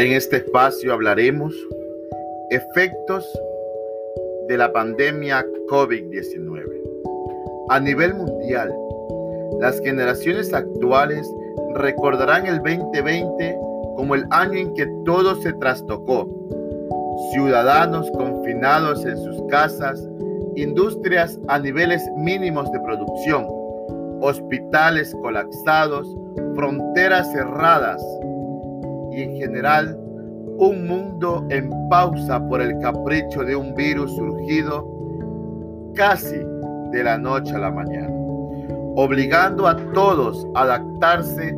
En este espacio hablaremos efectos de la pandemia COVID-19. A nivel mundial, las generaciones actuales recordarán el 2020 como el año en que todo se trastocó. Ciudadanos confinados en sus casas, industrias a niveles mínimos de producción, hospitales colapsados, fronteras cerradas y en general un mundo en pausa por el capricho de un virus surgido casi de la noche a la mañana, obligando a todos a adaptarse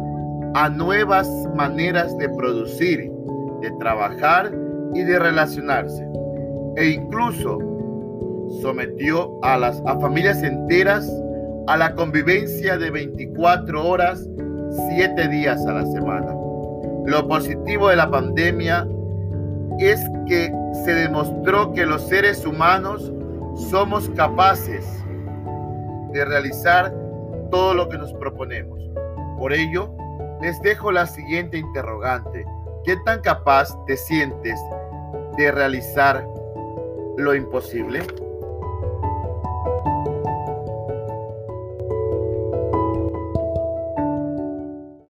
a nuevas maneras de producir, de trabajar y de relacionarse, e incluso sometió a las a familias enteras a la convivencia de 24 horas, 7 días a la semana. Lo positivo de la pandemia es que se demostró que los seres humanos somos capaces de realizar todo lo que nos proponemos. Por ello, les dejo la siguiente interrogante. ¿Qué tan capaz te sientes de realizar lo imposible?